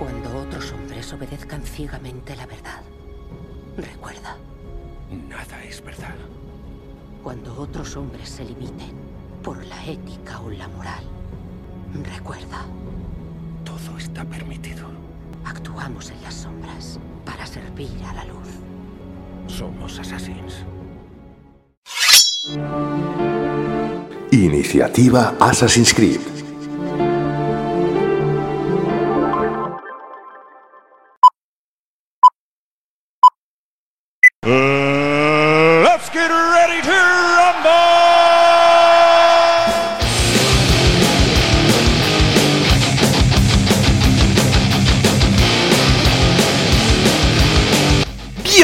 Cuando otros hombres obedezcan ciegamente la verdad, recuerda. Nada es verdad. Cuando otros hombres se limiten por la ética o la moral, recuerda. Todo está permitido. Actuamos en las sombras para servir a la luz. Somos assassins. Iniciativa Assassin's Creed.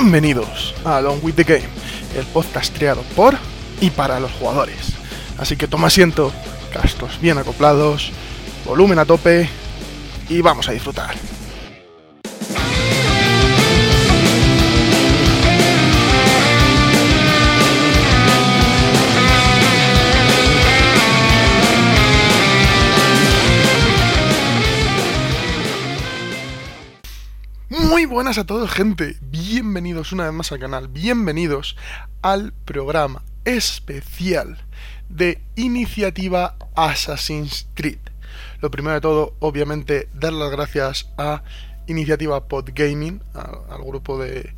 Bienvenidos a Along with the Game, el podcast creado por y para los jugadores. Así que toma asiento, cascos bien acoplados, volumen a tope y vamos a disfrutar. Buenas a todos gente, bienvenidos una vez más al canal, bienvenidos al programa especial de iniciativa Assassin's Creed. Lo primero de todo, obviamente, dar las gracias a Iniciativa Podgaming, a- al grupo de,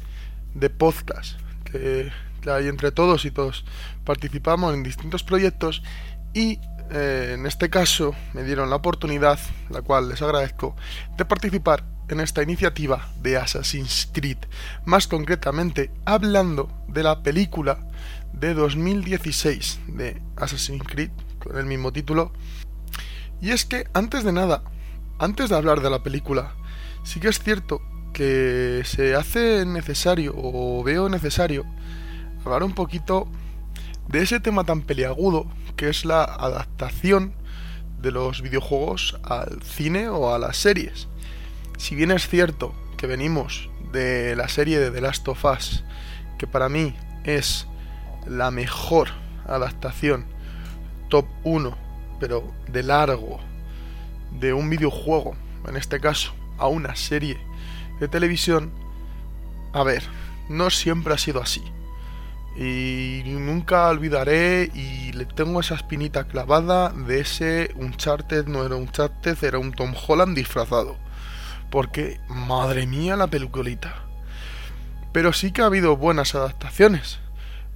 de podcast que, que hay entre todos y todos participamos en distintos proyectos y eh, en este caso me dieron la oportunidad, la cual les agradezco, de participar en esta iniciativa de Assassin's Creed, más concretamente hablando de la película de 2016 de Assassin's Creed, con el mismo título. Y es que, antes de nada, antes de hablar de la película, sí que es cierto que se hace necesario, o veo necesario, hablar un poquito de ese tema tan peliagudo que es la adaptación de los videojuegos al cine o a las series. Si bien es cierto que venimos de la serie de The Last of Us, que para mí es la mejor adaptación top 1, pero de largo, de un videojuego, en este caso, a una serie de televisión, a ver, no siempre ha sido así. Y nunca olvidaré y le tengo esa espinita clavada de ese Uncharted, no era Uncharted, era un Tom Holland disfrazado. Porque, madre mía, la peliculita. Pero sí que ha habido buenas adaptaciones.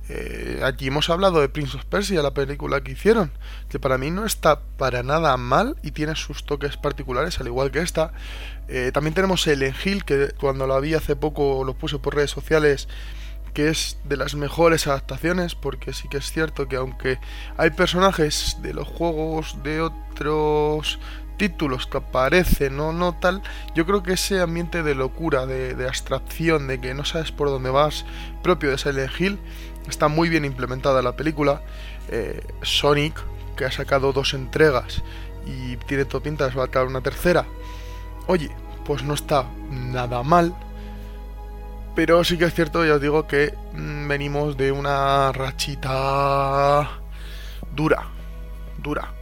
Eh, aquí hemos hablado de Prince of Persia, la película que hicieron, que para mí no está para nada mal y tiene sus toques particulares, al igual que esta. Eh, también tenemos el Hill, que cuando la vi hace poco lo puse por redes sociales, que es de las mejores adaptaciones, porque sí que es cierto que aunque hay personajes de los juegos de otros títulos que aparecen, no, no tal, yo creo que ese ambiente de locura, de, abstracción, de que no sabes por dónde vas, propio de Silent Hill, está muy bien implementada en la película. Eh, Sonic, que ha sacado dos entregas y tiene todo pinta de sacar una tercera, oye, pues no está nada mal. Pero sí que es cierto, ya os digo que mm, venimos de una rachita dura, dura,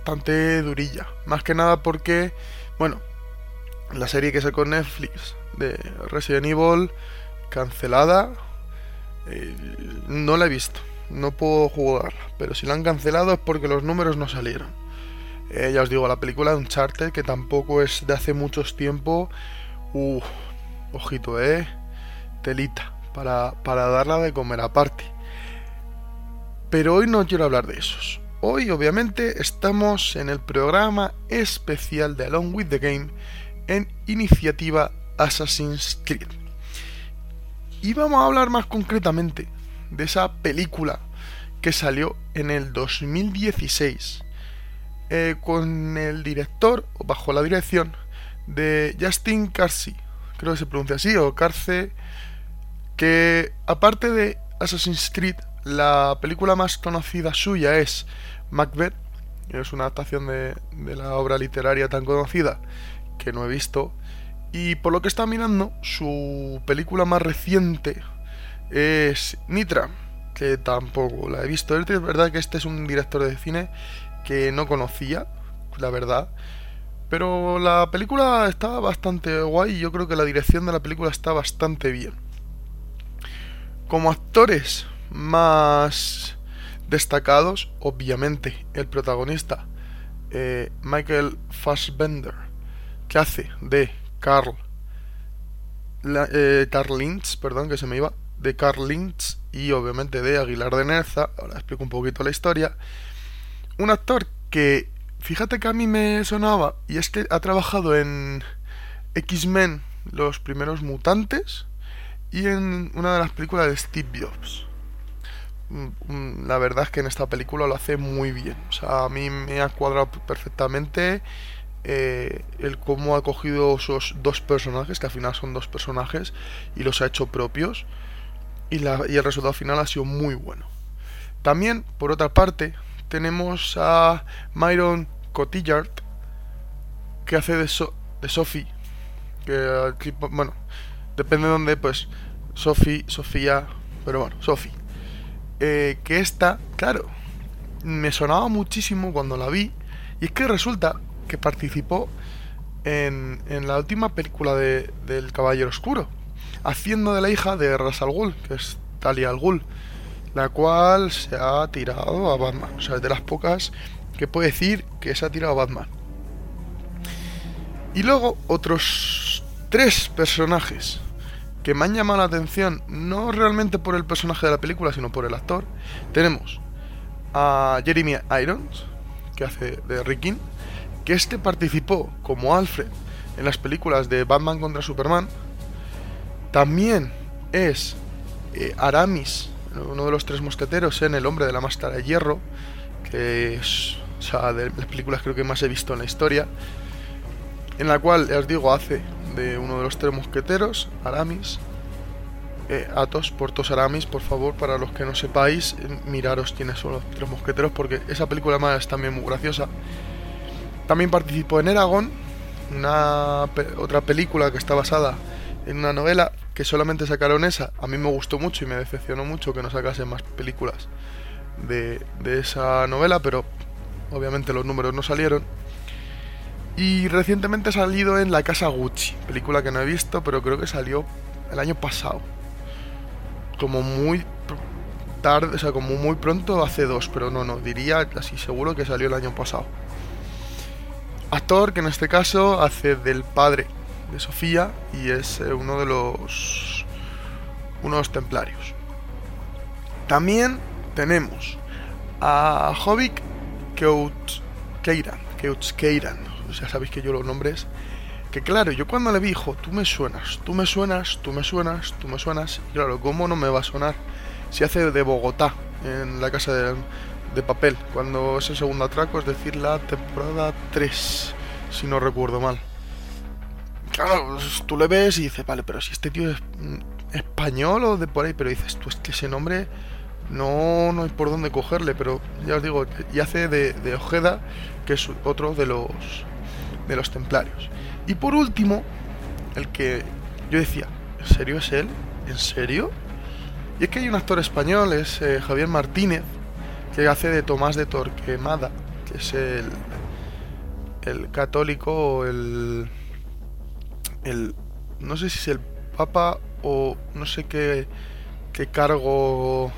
bastante durilla. Más que nada porque, bueno, la serie que sacó Netflix de Resident Evil, cancelada, eh, no la he visto, no puedo jugarla, pero si la han cancelado es porque los números no salieron. Eh, ya os digo, la película de Uncharted, que tampoco es de hace muchos tiempo, uh, ojito, eh, telita, para, para darla de comer aparte. Pero hoy no quiero hablar de esos. Hoy obviamente estamos en el programa especial de Along with the Game en iniciativa Assassin's Creed. Y vamos a hablar más concretamente de esa película que salió en el 2016 eh, con el director o bajo la dirección de Justin Carcy, creo que se pronuncia así, o Carce, que aparte de Assassin's Creed, la película más conocida suya es Macbeth, es una adaptación de, la obra literaria tan conocida que no he visto, y por lo que está mirando, su película más reciente es Nitra, que tampoco la he visto. Es verdad que este es un director de cine que no conocía, la verdad. Pero la película está bastante guay y yo creo que la dirección de la película está bastante bien. Como actores más destacados, obviamente, el protagonista, eh, Michael Fassbender, que hace de Carl, eh, Carl Lynch, perdón, que se me iba, de Carl Lynch y obviamente de Aguilar de Nerza, ahora explico un poquito la historia, un actor que, fíjate que a mí me sonaba, y es que ha trabajado en X-Men, los primeros mutantes, y en una de las películas de Steve Jobs. Mm, mm, la verdad es que en esta película lo hace muy bien. O sea, a mí me ha cuadrado perfectamente eh, el cómo ha cogido esos dos personajes, que al final son dos personajes, y los ha hecho propios. Y, el resultado final ha sido muy bueno. También, por otra parte, tenemos a Myron Cotillard, que hace de, de Sophie. Bueno, depende de dónde, pues, Sophie, Sofía, pero bueno, Sophie. Eh, que esta, claro, me sonaba muchísimo cuando la vi. Y es que resulta que participó en, en la última película de, del Caballero Oscuro, haciendo de la hija de Ras al Ghul, que es Talia al Ghul, la cual se ha tirado a Batman. O sea, es de las pocas que puede decir que se ha tirado a Batman. Y luego otros tres personajes que me han llamado la atención, no realmente por el personaje de la película, sino por el actor. Tenemos a Jeremy Irons, que hace de Rickin, que este participó como Alfred en las películas de Batman contra Superman. También es eh, Aramis, uno de los tres mosqueteros en El hombre de la máscara de hierro, que es o sea, de las películas creo que más he visto en la historia, en la cual, ya os digo, hace de uno de los tres mosqueteros, Aramis. Eh, Atos, Portos Aramis, por favor, para los que no sepáis, eh, miraros quiénes son los tres mosqueteros, porque esa película más es también muy graciosa. También participó en Eragon, una otra película que está basada en una novela que solamente sacaron esa. A mí me gustó mucho y me decepcionó mucho que no sacasen más películas de, de esa novela, pero obviamente los números no salieron. Y recientemente ha salido en La Casa Gucci, película que no he visto, pero creo que salió el año pasado. Como muy tarde, o sea, como muy pronto, hace dos, pero no, no, diría casi seguro que salió el año pasado. Actor que en este caso hace del padre de Sofía y es eh, uno de los uno de los templarios. También tenemos a Jovic Keiran, Keiran, ya sabéis que yo los nombres que claro, yo cuando le vi, hijo, tú me suenas, tú me suenas, tú me suenas, tú me suenas, y claro, ¿cómo no me va a sonar? Si hace de Bogotá, en la casa de, papel, cuando es el segundo atraco, es decir, la temporada 3, si no recuerdo mal. Claro, tú le ves y dices, vale, pero si este tío es mm, español o de por ahí, pero dices, tú es que ese nombre no, no hay por dónde cogerle, pero ya os digo, y hace de Ojeda, que es otro de los, de los templarios. Y por último, el que yo decía, ¿en serio es él? ¿En serio? Y es que hay un actor español, es eh, Javier Martínez, que hace de Tomás de Torquemada, que es el, el católico el, el... No sé si es el Papa o no sé qué, qué cargo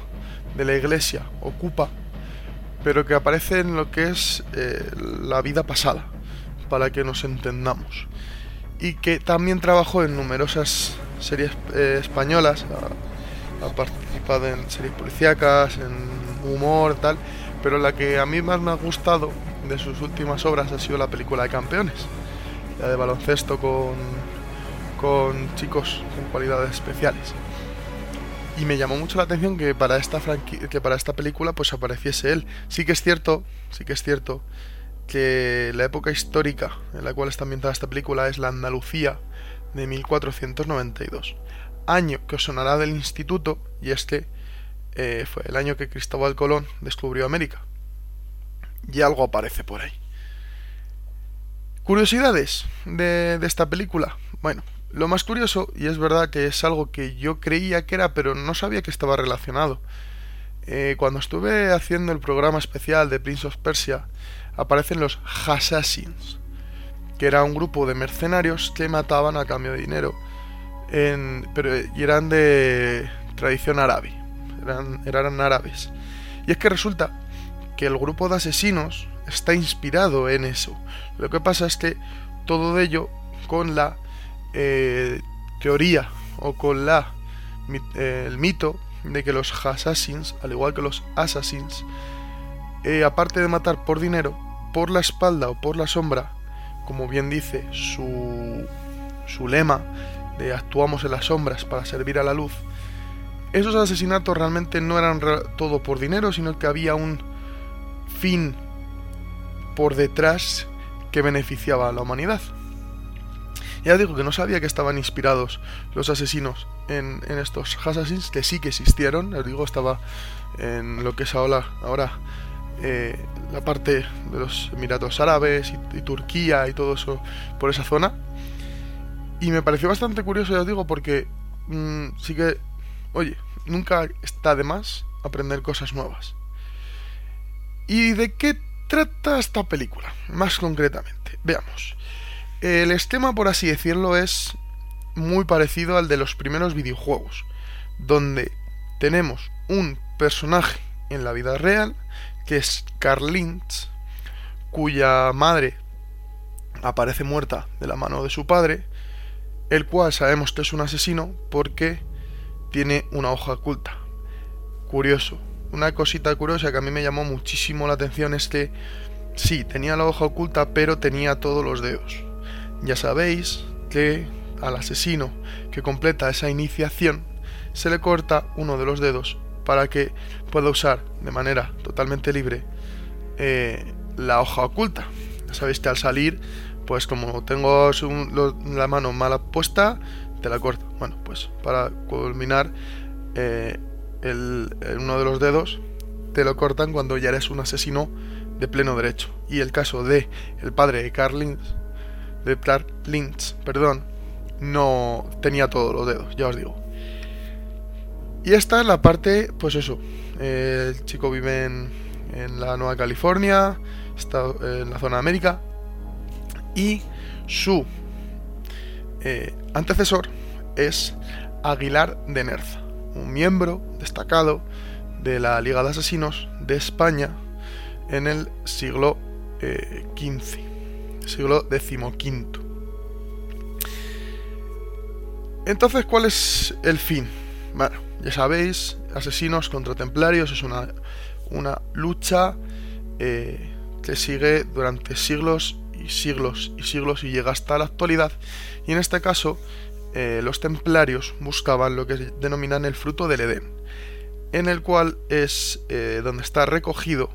de la iglesia ocupa, pero que aparece en lo que es eh, la vida pasada, para que nos entendamos. Y que también trabajó en numerosas series eh, españolas, ha, ha participado en series policíacas, en humor, tal, pero la que a mí más me ha gustado de sus últimas obras ha sido la película de Campeones, la de baloncesto con, con chicos con cualidades especiales. Y me llamó mucho la atención que para esta que para esta película pues apareciese él. Sí que es cierto, sí que es cierto que la época histórica en la cual está ambientada esta película es la Andalucía de 1492, año que os sonará del instituto y este eh, fue el año que Cristóbal Colón descubrió América. Y algo aparece por ahí. Curiosidades de, de esta película. Bueno, lo más curioso, y es verdad que es algo que yo creía que era, pero no sabía que estaba relacionado. Eh, cuando estuve haciendo el programa especial de Prince of Persia, aparecen los Assassins, que era un grupo de mercenarios que mataban a cambio de dinero, en, pero y eran de tradición árabe, eran, eran árabes. Y es que resulta que el grupo de asesinos está inspirado en eso. Lo que pasa es que todo ello con la eh, teoría o con la eh, el mito de que los assassins, al igual que los assassins, eh, aparte de matar por dinero, por la espalda o por la sombra, como bien dice su, su lema de actuamos en las sombras para servir a la luz, esos asesinatos realmente no eran todo por dinero, sino que había un fin por detrás que beneficiaba a la humanidad. Ya digo que no sabía que estaban inspirados los asesinos en, estos assassins, que sí que existieron. Les digo, estaba en lo que es ahora, ahora eh, la parte de los Emiratos Árabes y, Turquía y todo eso por esa zona. Y me pareció bastante curioso, ya os digo, porque mm, sí que, oye, nunca está de más aprender cosas nuevas. ¿Y de qué trata esta película? Más concretamente, veamos. El esquema, por así decirlo, es muy parecido al de los primeros videojuegos, donde tenemos un personaje en la vida real, que es Carl Lynch, cuya madre aparece muerta de la mano de su padre, el cual sabemos que es un asesino porque tiene una hoja oculta. Curioso. Una cosita curiosa que a mí me llamó muchísimo la atención es que sí, tenía la hoja oculta, pero tenía todos los dedos. Ya sabéis que al asesino que completa esa iniciación se le corta uno de los dedos para que pueda usar de manera totalmente libre eh, la hoja oculta. Ya sabéis que al salir, pues como tengo la mano mala puesta, te la corto. Bueno, pues para culminar eh, el, uno de los dedos, te lo cortan cuando ya eres un asesino de pleno derecho. Y el caso de el padre de Carlins de Clark Lynch, perdón, no tenía todos los dedos, ya os digo. Y esta es la parte, pues eso, el chico vive en, en la Nueva California, está en la zona de América, y su eh, antecesor es Aguilar de Nerza, un miembro destacado de la Liga de Asesinos de España en el siglo XV. Eh, siglo XV. Entonces, ¿cuál es el fin? Bueno, ya sabéis, asesinos contra templarios es una, una lucha eh, que sigue durante siglos y siglos y siglos y llega hasta la actualidad. Y en este caso, eh, los templarios buscaban lo que denominan el fruto del Edén, en el cual es eh, donde está recogido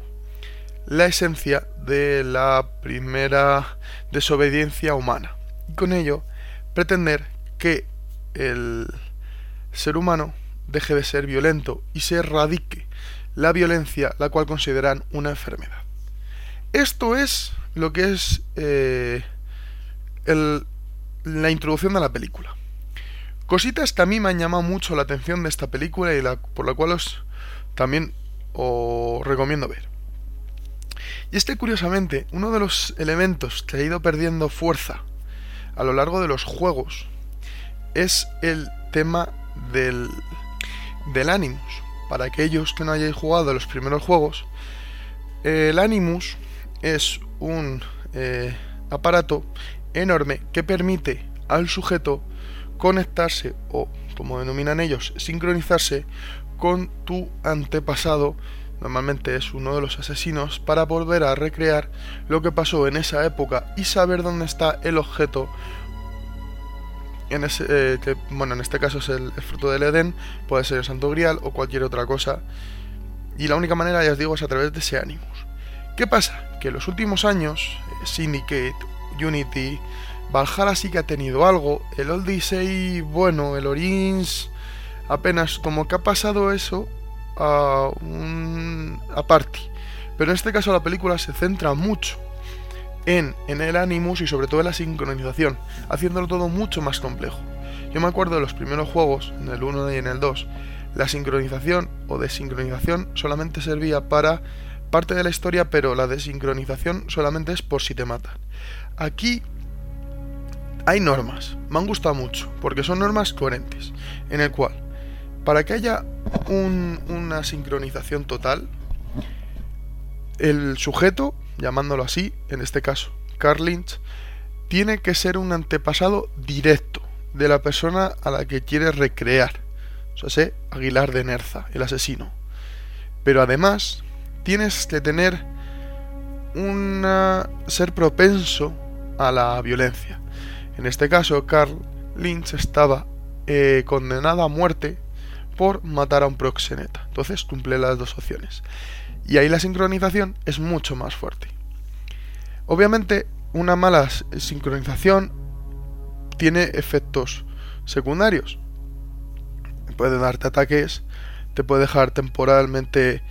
la esencia de la primera desobediencia humana y con ello pretender que el ser humano deje de ser violento y se erradique la violencia la cual consideran una enfermedad. Esto es lo que es eh, la introducción de la película. Cositas que a mí me han llamado mucho la atención de esta película y por la cual os también os recomiendo ver. Y este, curiosamente, uno de los elementos que ha ido perdiendo fuerza a lo largo de los juegos es el tema del, del Animus. Para aquellos que no hayáis jugado los primeros juegos, el Animus es un eh, aparato enorme que permite al sujeto conectarse o, como denominan ellos, sincronizarse con tu antepasado normalmente es uno de los asesinos, para volver a recrear lo que pasó en esa época y saber dónde está el objeto. En ese, eh, que, bueno, en este caso es el, fruto del Edén, puede ser el Santo Grial o cualquier otra cosa. Y la única manera, ya os digo, es a través de ese Animus. ¿Qué pasa? que en los últimos años, Syndicate, Unity, Valhalla sí que ha tenido algo, el Odyssey, bueno, el Orins, apenas como que ha pasado eso a un aparte. Pero en este caso la película se centra mucho en, el Animus y sobre todo en la sincronización, haciéndolo todo mucho más complejo. Yo me acuerdo de los primeros juegos, en el 1 y en el 2, la sincronización o desincronización solamente servía para parte de la historia, pero la desincronización solamente es por si te matan. Aquí hay normas, me han gustado mucho, porque son normas coherentes, en el cual, para que haya una sincronización total, el sujeto, llamándolo así, en este caso, Carl Lynch, tiene que ser un antepasado directo de la persona a la que quiere recrear. O sea, Aguilar de Nerza, el asesino. Pero además, tienes que tener una ser propenso a la violencia. En este caso, Carl Lynch estaba eh, condenado a muerte por matar a un proxeneta. Entonces cumple las dos opciones. Y ahí la sincronización es mucho más fuerte. Obviamente, una mala sincronización tiene efectos secundarios. Puede darte ataques, te puede dejar temporalmente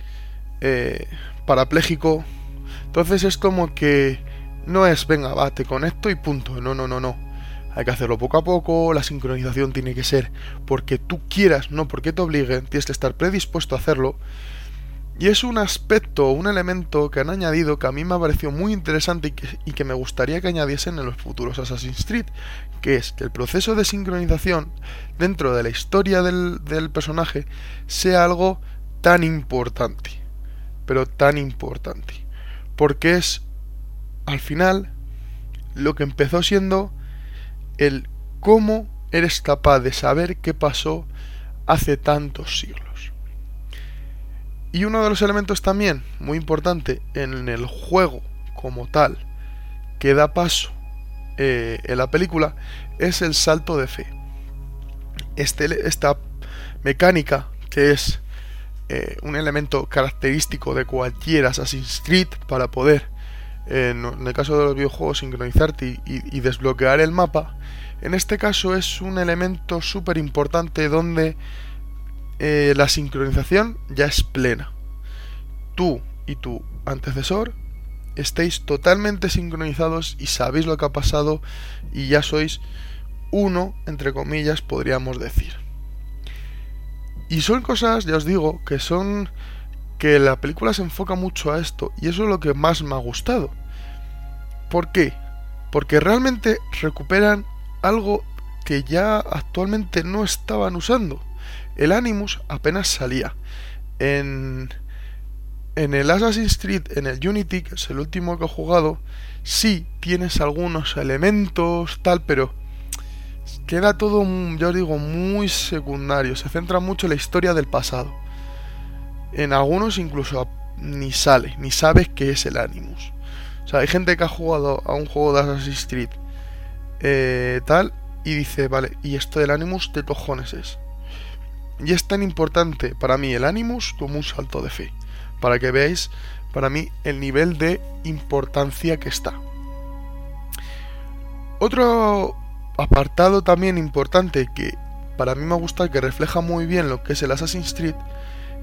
eh, parapléjico. Entonces es como que no es, venga, va, te conecto y punto. No, no, no, no. Hay que hacerlo poco a poco, la sincronización tiene que ser porque tú quieras, no porque te obliguen, tienes que estar predispuesto a hacerlo. Y es un aspecto, un elemento que han añadido que a mí me ha parecido muy interesante y que, me gustaría que añadiesen en los futuros Assassin's Creed, que es que el proceso de sincronización dentro de la historia del, del personaje sea algo tan importante, pero tan importante, porque es al final lo que empezó siendo el cómo eres capaz de saber qué pasó hace tantos siglos. Y uno de los elementos también muy importante en el juego como tal que da paso eh, en la película es el salto de fe. Este, esta mecánica que es eh, un elemento característico de cualquier Assassin's Creed para poder, en el caso de los videojuegos, sincronizarte y desbloquear el mapa, en este caso es un elemento súper importante donde eh, la sincronización ya es plena. Tú y tu antecesor estéis totalmente sincronizados y sabéis lo que ha pasado y ya sois uno, entre comillas, podríamos decir. Y son cosas, ya os digo, que son que la película se enfoca mucho a esto y eso es lo que más me ha gustado. ¿Por qué? Porque realmente recuperan algo que ya actualmente no estaban usando. El Animus apenas salía. En, en el Assassin's Creed, en el Unity, que es el último que he jugado, sí tienes algunos elementos, tal, pero queda todo, yo digo, muy secundario. Se centra mucho en la historia del pasado. En algunos incluso ni sale, ni sabes qué es el Animus. O sea, hay gente que ha jugado a un juego de Assassin's Creed eh, tal y dice, vale, ¿y esto del Animus de cojones es? Y es tan importante para mí el Animus como un salto de fe. Para que veáis, para mí, el nivel de importancia que está. Otro apartado también importante que para mí me gusta, que refleja muy bien lo que es el Assassin's Creed,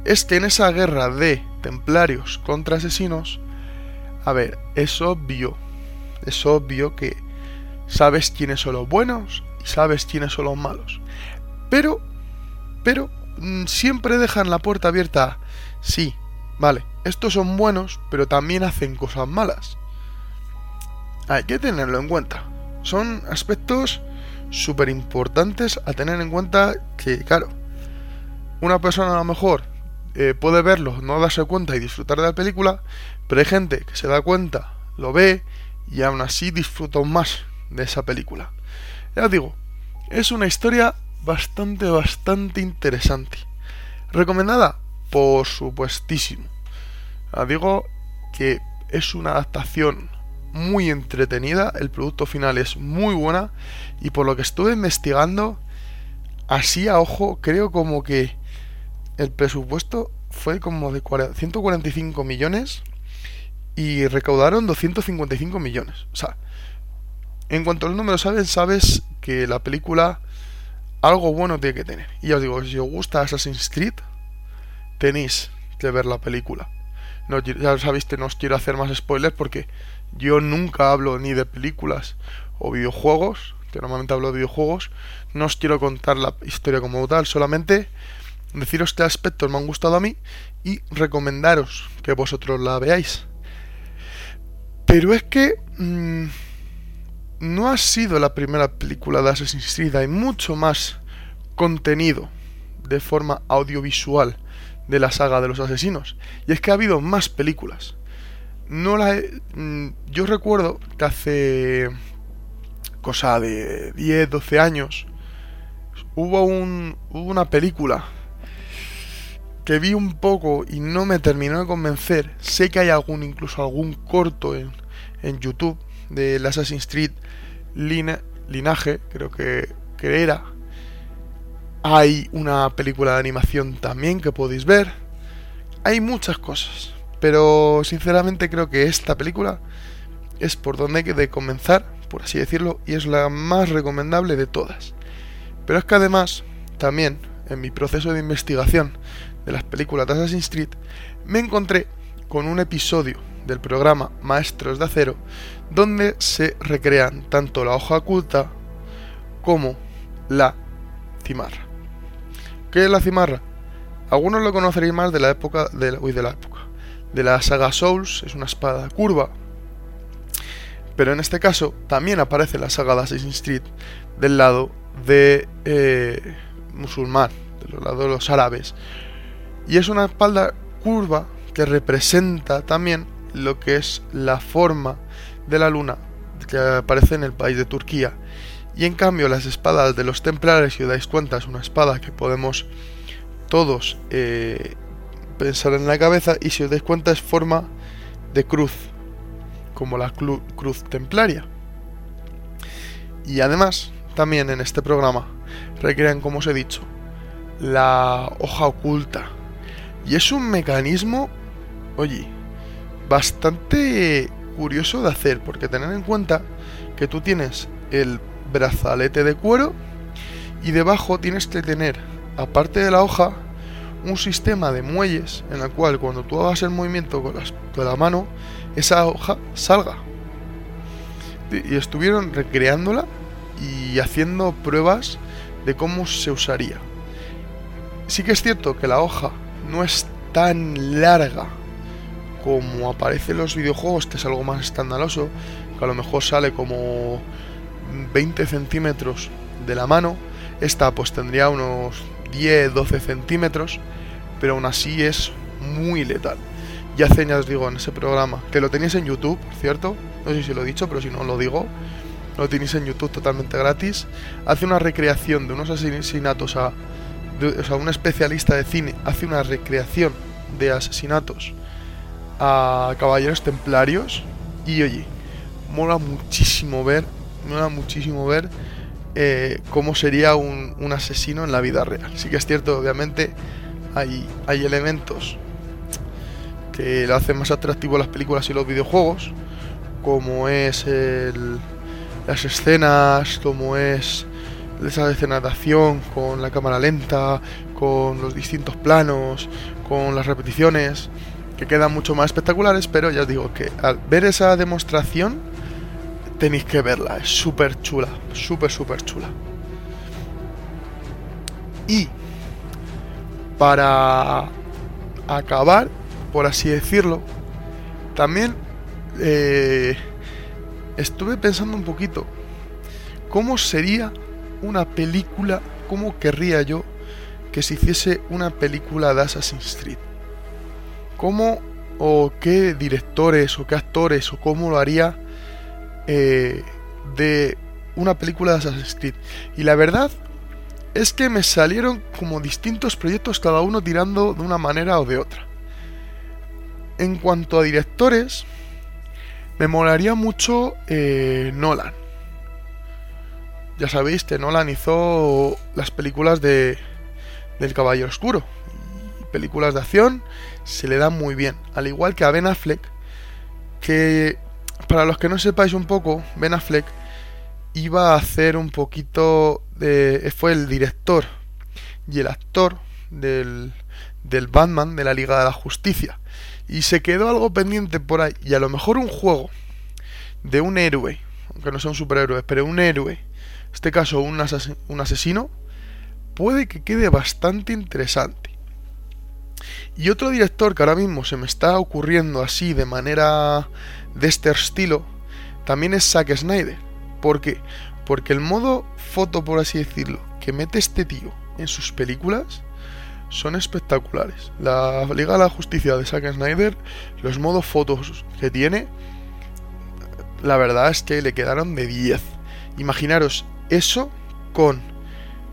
es que en esa guerra de templarios contra asesinos, a ver, es obvio, es obvio que sabes quiénes son los buenos y sabes quiénes son los malos. Pero pero mm, siempre dejan la puerta abierta. Sí, vale, estos son buenos, pero también hacen cosas malas. Hay que tenerlo en cuenta. Son aspectos súper importantes a tener en cuenta que, claro, una persona a lo mejor eh, puede verlo, no darse cuenta y disfrutar de la película, pero hay gente que se da cuenta, lo ve y aún así disfruta más de esa película. Ya os digo, es una historia bastante, bastante interesante. ¿Recomendada? Por supuestísimo. digo que es una adaptación muy entretenida, el producto final es muy buena y por lo que estuve investigando, así a ojo, creo como que el presupuesto fue como de 145 millones y recaudaron 255 millones. O sea, en cuanto al número sabes, sabes que la película algo bueno tiene que tener. Y ya os digo, si os gusta Assassin's Creed, tenéis que ver la película. No, ya sabéis que no os quiero hacer más spoilers porque yo nunca hablo ni de películas o videojuegos, que normalmente hablo de videojuegos. No os quiero contar la historia como tal, solamente deciros qué aspectos me han gustado a mí y recomendaros que vosotros la veáis. Pero es que mmm, no ha sido la primera película de Assassin's Creed, hay mucho más contenido de forma audiovisual de la saga de los asesinos. Y es que ha habido más películas. No la he, mm, yo recuerdo que hace cosa de 10, 12 años hubo, un, hubo una película que vi un poco y no me terminó de convencer. Sé que hay algún, incluso algún corto en, en YouTube del Assassin's Creed Linaje, creo que, que era. Hay una película de animación también que podéis ver. Hay muchas cosas. Pero sinceramente creo que esta película es por donde hay que comenzar, por así decirlo, y es la más recomendable de todas. Pero es que además, también, en mi proceso de investigación de las películas de Assassin's Creed, me encontré con un episodio del programa Maestros de Acero, donde se recrean tanto la hoja oculta como la cimarra. ¿Qué es la cimarra? Algunos lo conoceréis más de la época de la, de la época de la saga Souls, es una espada curva. Pero en este caso también aparece la saga de Assassin's Creed del lado de eh, musulmán, del lado de los árabes. Y es una espalda curva que representa también lo que es la forma de la luna que aparece en el país de Turquía. Y en cambio las espadas de los templarios, si os dais cuenta, es una espada que podemos todos eh, pensar en la cabeza y si os dais cuenta es forma de cruz, como la cruz templaria. Y además, también en este programa recrean, como os he dicho, la hoja oculta. Y es un mecanismo, oye, bastante curioso de hacer, porque tener en cuenta que tú tienes el brazalete de cuero y debajo tienes que tener, aparte de la hoja, un sistema de muelles en el cual cuando tú hagas el movimiento con, la mano, esa hoja salga. Y estuvieron recreándola y haciendo pruebas de cómo se usaría. Sí que es cierto que la hoja no es tan larga como aparece en los videojuegos, que es algo más escandaloso, que a lo mejor sale como 20 centímetros de la mano, esta pues tendría unos 10-12 centímetros, pero aún así es muy letal. Ya hace, ya os digo, en ese programa, que lo tenéis en YouTube, ¿cierto? No sé si lo he dicho, pero si no lo digo, lo tenéis en YouTube totalmente gratis. Hace una recreación de unos asesinatos a. o sea, un especialista de cine hace una recreación de asesinatos a caballeros templarios y oye, mola muchísimo ver, mola muchísimo ver eh, cómo sería un, un, asesino en la vida real. Sí que es cierto, obviamente, hay, hay elementos que le hacen más atractivo las películas y los videojuegos, como es el, las escenas, como es esa escenas de acción con la cámara lenta, con los distintos planos, con las repeticiones que quedan mucho más espectaculares, pero ya os digo que al ver esa demostración tenéis que verla, es súper chula, súper, súper chula. Y para acabar, por así decirlo, también eh, estuve pensando un poquito cómo sería una película, cómo querría yo que se hiciese una película de Assassin's Creed cómo o qué directores o qué actores o cómo lo haría eh, de una película de Assassin's Creed. Y la verdad es que me salieron como distintos proyectos, cada uno tirando de una manera o de otra. En cuanto a directores, me molaría mucho eh, Nolan. Ya sabéis que Nolan hizo las películas de del Caballero Oscuro, películas de acción se le da muy bien. Al igual que a Ben Affleck, que para los que no sepáis un poco, Ben Affleck iba a hacer un poquito de... fue el director y el actor del, del Batman de la Liga de la Justicia. Y se quedó algo pendiente por ahí. Y a lo mejor un juego de un héroe, aunque no sea un superhéroe, pero un héroe, en este caso un, un asesino, puede que quede bastante interesante. Y otro director que ahora mismo se me está ocurriendo así de manera de este estilo, también es Zack Snyder. ¿Por qué? Porque el modo foto, por así decirlo, que mete este tío en sus películas son espectaculares. La Liga de la Justicia de Zack Snyder, los modos fotos que tiene, la verdad es que le quedaron de 10. Imaginaros eso con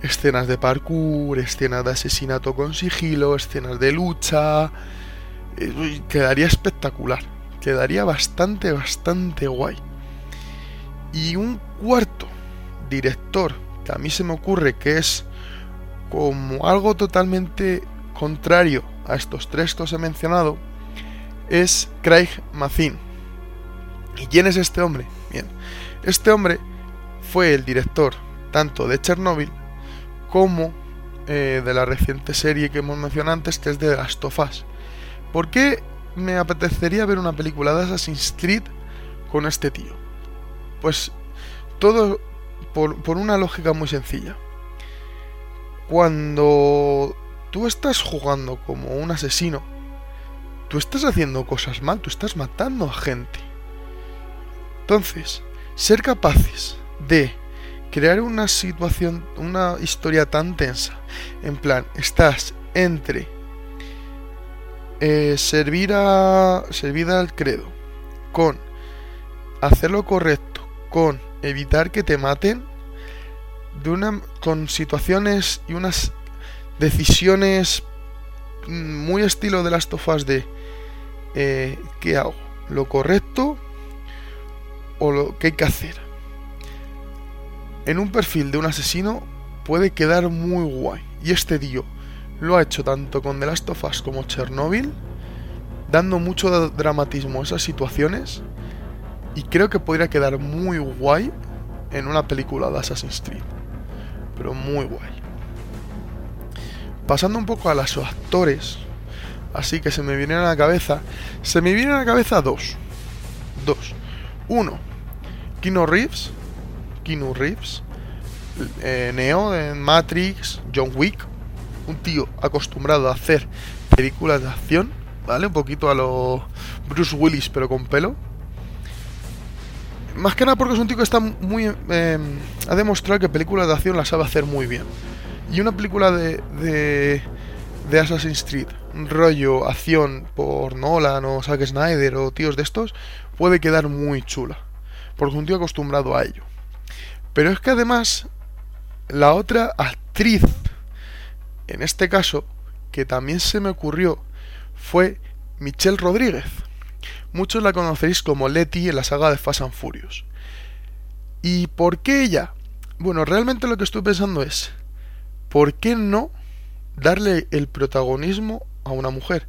escenas de parkour, escenas de asesinato con sigilo, escenas de lucha. Eh, quedaría espectacular. Quedaría bastante, bastante guay. Y un cuarto director que a mí se me ocurre que es como algo totalmente contrario a estos tres que os he mencionado, es Craig Mazin. ¿Y quién es este hombre? Bien, este hombre fue el director tanto de Chernobyl como eh, de la reciente serie que hemos mencionado antes, que es de Last. ¿Por qué me apetecería ver una película de Assassin's Creed con este tío? Pues todo por una lógica muy sencilla. Cuando tú estás jugando como un asesino, tú estás haciendo cosas mal, tú estás matando a gente. Entonces, ser capaces de crear una situación, una historia tan tensa, en plan, estás entre eh, servir a servir al credo, con hacer lo correcto, con evitar que te maten, con situaciones y unas decisiones muy estilo de las tofas de eh, ¿qué hago? ¿Lo correcto o lo que hay que hacer? En un perfil de un asesino puede quedar muy guay. Y este tío lo ha hecho tanto con The Last of Us como Chernobyl, dando mucho dramatismo a esas situaciones. Y creo que podría quedar muy guay en una película de Assassin's Creed pero muy guay. Pasando un poco a los actores, así que se me vienen a la cabeza, se me vienen a la cabeza dos. Dos. Uno, Keanu Reeves, Keanu Reeves, eh, Neo en Matrix, John Wick, un tío acostumbrado a hacer películas de acción, ¿vale? Un poquito a lo Bruce Willis, pero con pelo más que nada porque es un tío que está muy. Em, ha demostrado que películas de acción las sabe hacer muy bien. Y una película de, de, de Assassin's Creed, rollo acción por Nolan o Zack Snyder o tíos de estos, puede quedar muy chula. Porque es un tío acostumbrado a ello. Pero es que además, la otra actriz, en este caso, que también se me ocurrió, fue Michelle Rodríguez. Muchos la conoceréis como Letty en la saga de Fast and Furious. ¿Y por qué ella? Bueno, realmente lo que estoy pensando es, ¿por qué no darle el protagonismo a una mujer?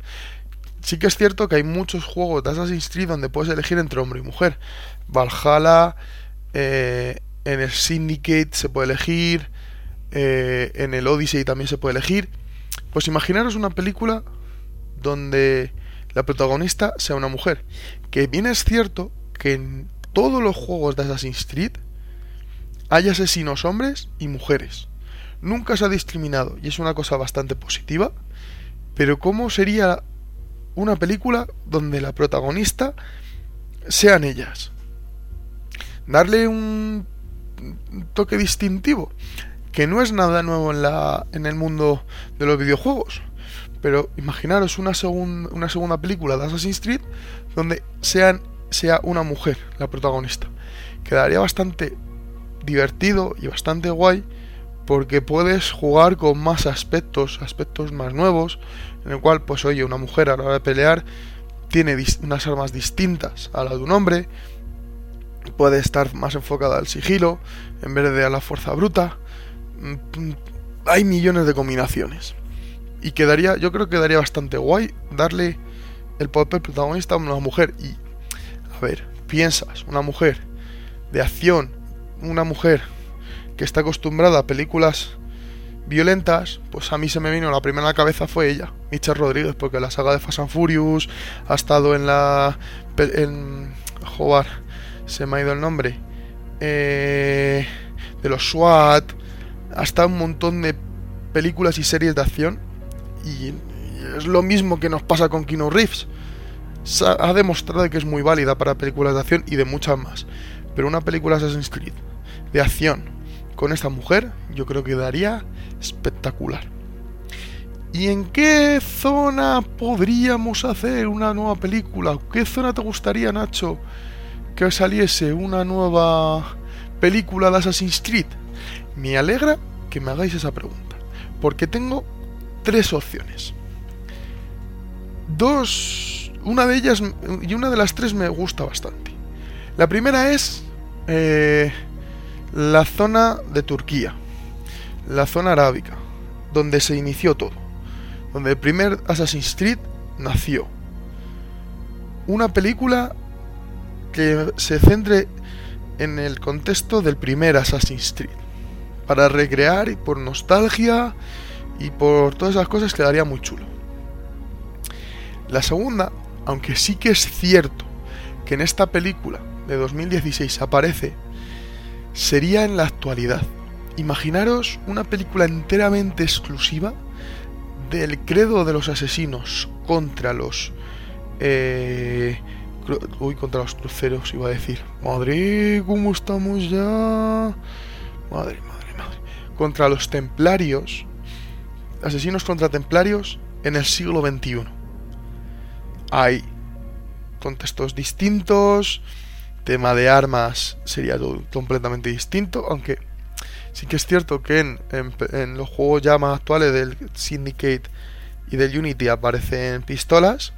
Sí que es cierto que hay muchos juegos de Assassin's Creed donde puedes elegir entre hombre y mujer. Valhalla, eh, en el Syndicate se puede elegir, eh, en el Odyssey también se puede elegir. Pues imaginaros una película donde la protagonista sea una mujer. Que bien es cierto que en todos los juegos de Assassin's Creed hay asesinos hombres y mujeres. Nunca se ha discriminado y es una cosa bastante positiva. Pero ¿cómo sería una película donde la protagonista sean ellas? Darle un toque distintivo que no es nada nuevo en la en el mundo de los videojuegos pero imaginaros una, una segunda película de Assassin's Creed donde sea una mujer la protagonista. Quedaría bastante divertido y bastante guay porque puedes jugar con más aspectos, aspectos más nuevos, en el cual, pues oye, una mujer a la hora de pelear tiene unas armas distintas a las de un hombre, puede estar más enfocada al sigilo en vez de a la fuerza bruta. Mm, hay millones de combinaciones. Y quedaría, yo creo que quedaría bastante guay darle el papel protagonista a una mujer. Y ver, piensas, una mujer de acción, una mujer que está acostumbrada a películas violentas, pues a mí se me vino la primera a la cabeza fue ella, Michelle Rodríguez, porque la saga de Fast and Furious ha estado en la... en... Joder, se me ha ido el nombre. Eh, de los SWAT, ha estado un montón de películas y series de acción y, es lo mismo que nos pasa con Kino Reeves. Ha demostrado que es muy válida para películas de acción y de muchas más. Pero una película Assassin's Creed de acción con esta mujer, yo creo que daría espectacular. ¿Y en qué zona podríamos hacer una nueva película? ¿Qué zona te gustaría, Nacho, que saliese una nueva película de Assassin's Creed? Me alegra que me hagáis esa pregunta, porque tengo tres opciones. Dos, una de ellas y una de las tres me gusta bastante. La primera es eh, la zona de Turquía, la zona arábica, donde se inició todo, donde el primer Assassin's Creed nació. Una película que se centre en el contexto del primer Assassin's Creed, para recrear y por nostalgia y por todas esas cosas quedaría muy chulo. La segunda, aunque sí que es cierto que en esta película de 2016 aparece, sería en la actualidad. Imaginaros una película enteramente exclusiva del credo de los asesinos contra los... Eh, uy, contra los cruceros iba a decir. Madre, ¿cómo estamos ya? Madre, madre, madre. Contra los templarios. Asesinos contra templarios en el siglo XXI. Hay contextos distintos, tema de armas sería todo completamente distinto, aunque sí que es cierto que en, los juegos ya más actuales del Syndicate y del Unity aparecen pistolas,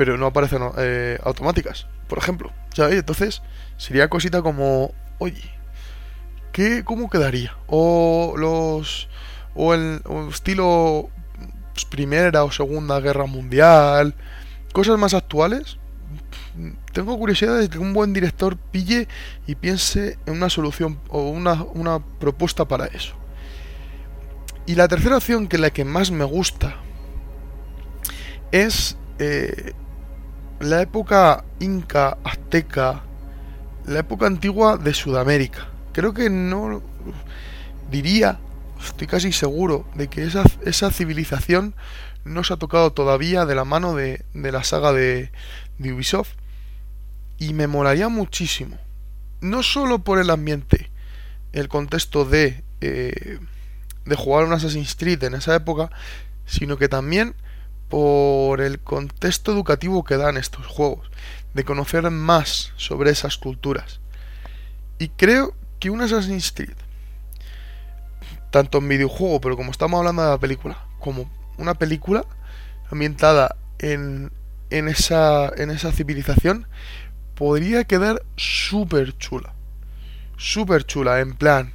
pero no aparecen eh, automáticas, por ejemplo. Entonces sería cosita como, oye, ¿qué, ¿cómo quedaría? O los... O el estilo pues, Primera o Segunda Guerra Mundial, cosas más actuales, tengo curiosidad de que un buen director pille y piense en una solución o una, propuesta para eso. Y la tercera opción, que es la que más me gusta, es eh, la época inca, azteca, la época antigua de Sudamérica. Creo que no diría, estoy casi seguro, de que esa, esa civilización no se ha tocado todavía de la mano de, de la saga de, de Ubisoft y me molaría muchísimo. No solo por el ambiente, el contexto de, eh, de jugar un Assassin's Creed en esa época, sino que también por el contexto educativo que dan estos juegos, de conocer más sobre esas culturas. Y creo que un Assassin's Creed, tanto en videojuego, pero como estamos hablando de la película, como una película ambientada en, en, esa, en esa civilización, podría quedar súper chula. Súper chula, en plan,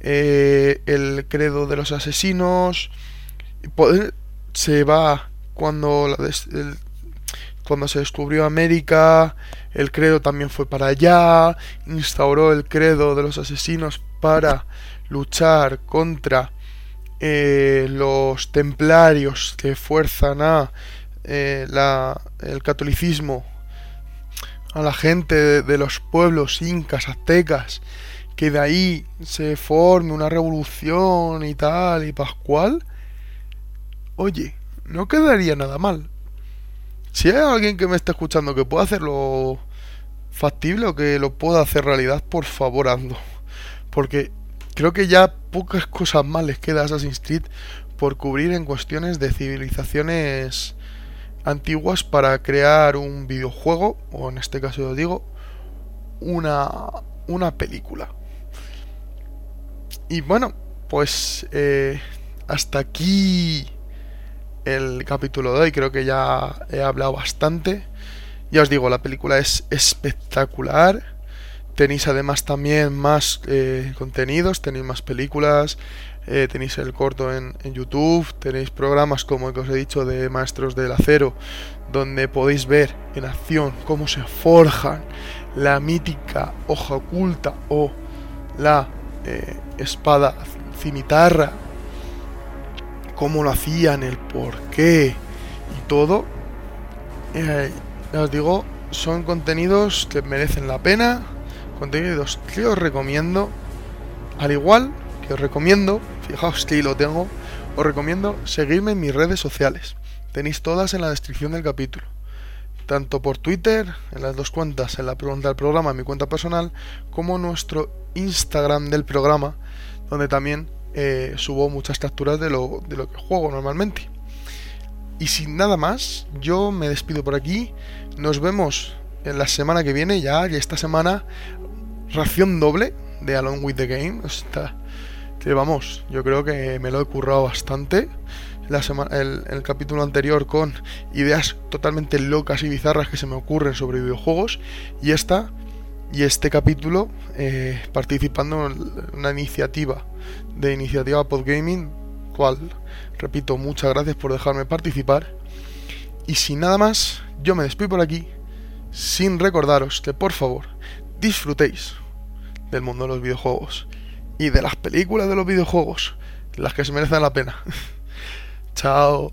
eh, el credo de los asesinos. se va cuando, cuando se descubrió América, el credo también fue para allá, instauró el credo de los asesinos para luchar contra eh, los templarios que fuerzan a eh, la, el catolicismo a la gente de, los pueblos incas, aztecas, que de ahí se forme una revolución y tal y pascual, oye, no quedaría nada mal. Si hay alguien que me está escuchando que pueda hacerlo factible o que lo pueda hacer realidad, por favor hazlo. Porque creo que ya pocas cosas más les queda a Assassin's Creed por cubrir en cuestiones de civilizaciones antiguas para crear un videojuego, o en este caso yo digo, una, una película. Y bueno, pues eh, hasta aquí el capítulo de hoy. Creo que ya he hablado bastante. Ya os digo, la película es espectacular. Tenéis además también más eh, contenidos, tenéis más películas, eh, tenéis el corto en, YouTube, tenéis programas como el que os he dicho de Maestros del Acero, donde podéis ver en acción cómo se forjan la mítica hoja oculta o la eh, espada cimitarra, cómo lo hacían, el por qué y todo. Eh, ya os digo, son contenidos que merecen la pena, contenidos que os recomiendo, al igual que os recomiendo, fijaos que lo tengo, os recomiendo seguirme en mis redes sociales. Tenéis todas en la descripción del capítulo. Tanto por Twitter, en las dos cuentas, en la pregunta del programa, en mi cuenta personal, como nuestro Instagram del programa, donde también eh, subo muchas capturas de lo, de lo que juego normalmente. Y sin nada más, yo me despido por aquí. Nos vemos en la semana que viene, ya, y esta semana, ración doble de Alone with the Game. Está, que vamos, yo creo que me lo he currado bastante. La el, el, capítulo anterior con ideas totalmente locas y bizarras que se me ocurren sobre videojuegos. Y esta y este capítulo eh, participando en una iniciativa de iniciativa Podgaming, cual, repito, muchas gracias por dejarme participar. Y sin nada más, yo me despido por aquí, sin recordaros que por favor disfrutéis del mundo de los videojuegos y de las películas de los videojuegos, las que se merecen la pena. Chao.